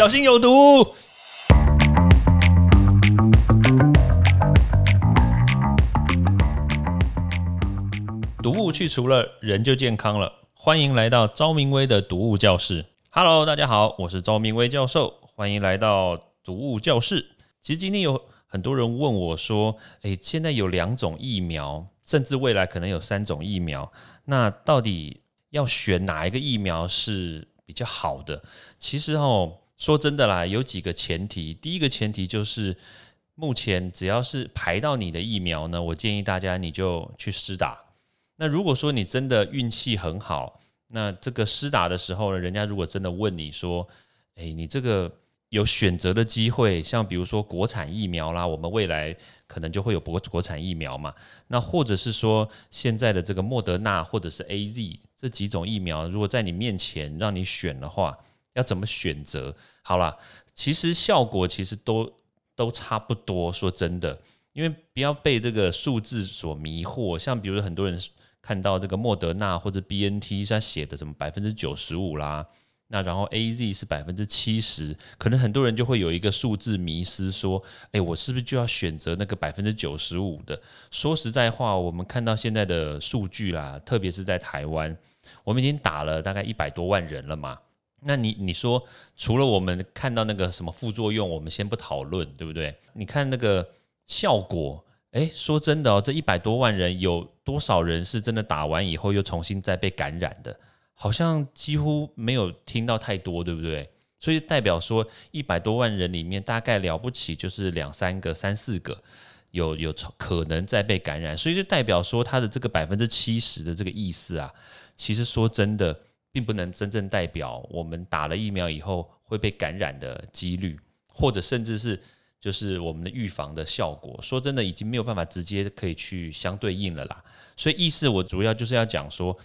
小心有毒。毒物去除了，人就健康了。欢迎来到昭明威的毒物教室。Hello，大家好，我是昭明威教授，欢迎来到毒物教室。其实今天有很多人问我说：“诶，现在有两种疫苗，甚至未来可能有三种疫苗，那到底要选哪一个疫苗是比较好的？”其实哦，说真的啦，有几个前提。第一个前提就是，目前只要是排到你的疫苗呢，我建议大家你就去施打。那如果说你真的运气很好，那这个施打的时候呢，人家如果真的问你说，诶，你这个有选择的机会，像比如说国产疫苗啦，我们未来可能就会有国国产疫苗嘛。那或者是说现在的这个莫德纳或者是 A Z 这几种疫苗，如果在你面前让你选的话，要怎么选择？好了，其实效果其实都都差不多。说真的，因为不要被这个数字所迷惑，像比如说很多人。看到这个莫德纳或者 B N T 它写的什么百分之九十五啦，那然后 A Z 是百分之七十，可能很多人就会有一个数字迷失，说，哎，我是不是就要选择那个百分之九十五的？说实在话，我们看到现在的数据啦，特别是在台湾，我们已经打了大概一百多万人了嘛。那你你说，除了我们看到那个什么副作用，我们先不讨论，对不对？你看那个效果。哎，说真的哦，这一百多万人有多少人是真的打完以后又重新再被感染的？好像几乎没有听到太多，对不对？所以代表说一百多万人里面大概了不起就是两三个、三四个有有可能再被感染，所以就代表说它的这个百分之七十的这个意思啊，其实说真的，并不能真正代表我们打了疫苗以后会被感染的几率，或者甚至是。就是我们的预防的效果，说真的，已经没有办法直接可以去相对应了啦。所以意思我主要就是要讲说，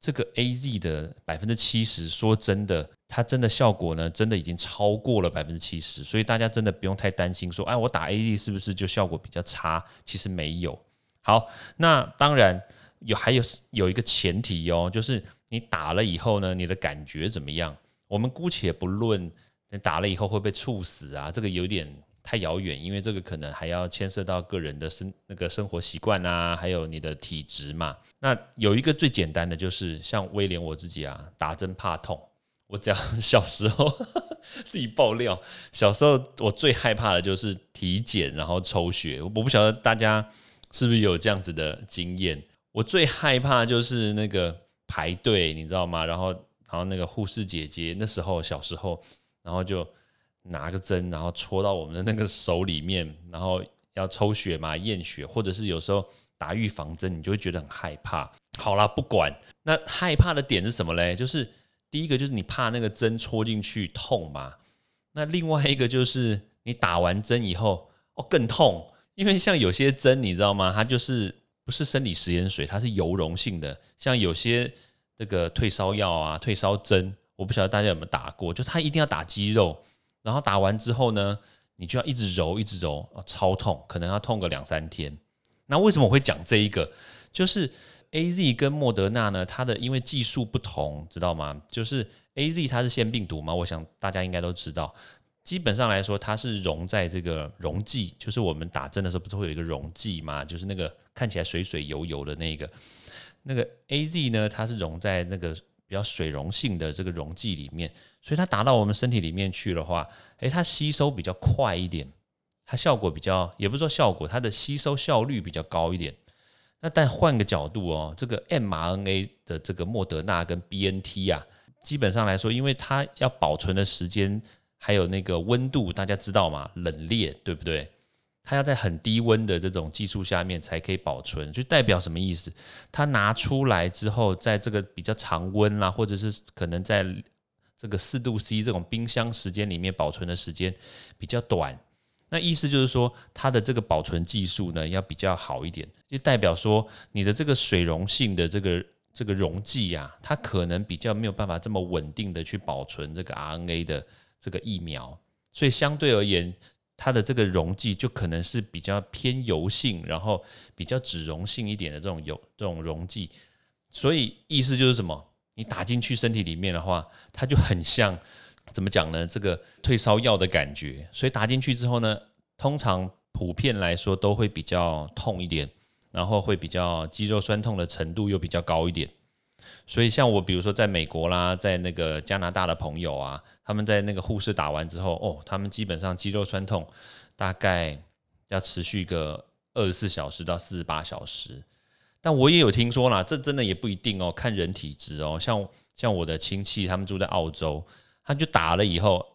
这个 A Z 的百分之七十，说真的，它真的效果呢，真的已经超过了百分之七十。所以大家真的不用太担心，说哎，我打 A Z 是不是就效果比较差？其实没有。好，那当然有，还有有一个前提哦，就是你打了以后呢，你的感觉怎么样？我们姑且不论你打了以后会被猝死啊，这个有点。太遥远，因为这个可能还要牵涉到个人的生那个生活习惯啊，还有你的体质嘛。那有一个最简单的，就是像威廉我自己啊，打针怕痛。我讲 小时候 自己爆料，小时候我最害怕的就是体检，然后抽血。我不晓得大家是不是有这样子的经验。我最害怕就是那个排队，你知道吗？然后，然后那个护士姐姐那时候小时候，然后就。拿个针，然后戳到我们的那个手里面，然后要抽血嘛，验血，或者是有时候打预防针，你就会觉得很害怕。好啦，不管那害怕的点是什么嘞？就是第一个就是你怕那个针戳进去痛嘛。那另外一个就是你打完针以后哦更痛，因为像有些针你知道吗？它就是不是生理食盐水，它是油溶性的。像有些这个退烧药啊、退烧针，我不晓得大家有没有打过，就它一定要打肌肉。然后打完之后呢，你就要一直揉，一直揉，超痛，可能要痛个两三天。那为什么我会讲这一个？就是 A Z 跟莫德纳呢，它的因为技术不同，知道吗？就是 A Z 它是腺病毒嘛，我想大家应该都知道。基本上来说，它是溶在这个溶剂，就是我们打针的时候不是会有一个溶剂嘛，就是那个看起来水水油油的那个。那个 A Z 呢，它是溶在那个比较水溶性的这个溶剂里面。所以它打到我们身体里面去的话，诶，它吸收比较快一点，它效果比较，也不是说效果，它的吸收效率比较高一点。那但换个角度哦，这个 mRNA 的这个莫德纳跟 BNT 啊，基本上来说，因为它要保存的时间还有那个温度，大家知道吗？冷冽，对不对？它要在很低温的这种技术下面才可以保存，就代表什么意思？它拿出来之后，在这个比较常温啦，或者是可能在这个四度 C 这种冰箱时间里面保存的时间比较短，那意思就是说它的这个保存技术呢要比较好一点，就代表说你的这个水溶性的这个这个溶剂呀，它可能比较没有办法这么稳定的去保存这个 RNA 的这个疫苗，所以相对而言，它的这个溶剂就可能是比较偏油性，然后比较脂溶性一点的这种油这种溶剂，所以意思就是什么？你打进去身体里面的话，它就很像怎么讲呢？这个退烧药的感觉，所以打进去之后呢，通常普遍来说都会比较痛一点，然后会比较肌肉酸痛的程度又比较高一点。所以像我，比如说在美国啦，在那个加拿大的朋友啊，他们在那个护士打完之后，哦，他们基本上肌肉酸痛大概要持续个二十四小时到四十八小时。但我也有听说啦，这真的也不一定哦，看人体质哦。像像我的亲戚，他们住在澳洲。他就打了以后，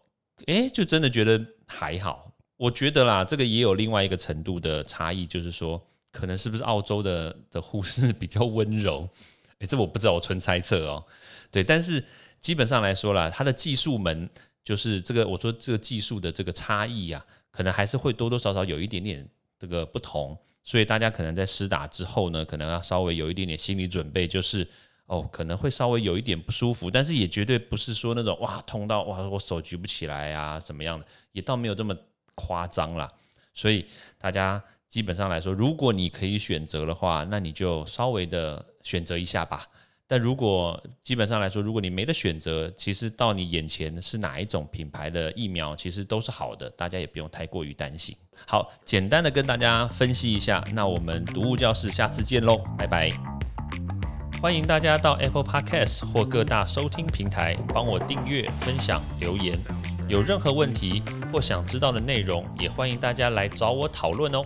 哎，就真的觉得还好。我觉得啦，这个也有另外一个程度的差异，就是说，可能是不是澳洲的的护士比较温柔？哎，这我不知道，我纯猜测哦。对，但是基本上来说啦，它的技术门就是这个，我说这个技术的这个差异呀，可能还是会多多少少有一点点这个不同。所以大家可能在施打之后呢，可能要稍微有一点点心理准备，就是。哦，可能会稍微有一点不舒服，但是也绝对不是说那种哇痛到哇我手举不起来啊怎么样的，也倒没有这么夸张啦。所以大家基本上来说，如果你可以选择的话，那你就稍微的选择一下吧。但如果基本上来说，如果你没得选择，其实到你眼前是哪一种品牌的疫苗，其实都是好的，大家也不用太过于担心。好，简单的跟大家分析一下，那我们读物教室下次见喽，拜拜。欢迎大家到 Apple Podcast 或各大收听平台帮我订阅、分享、留言。有任何问题或想知道的内容，也欢迎大家来找我讨论哦。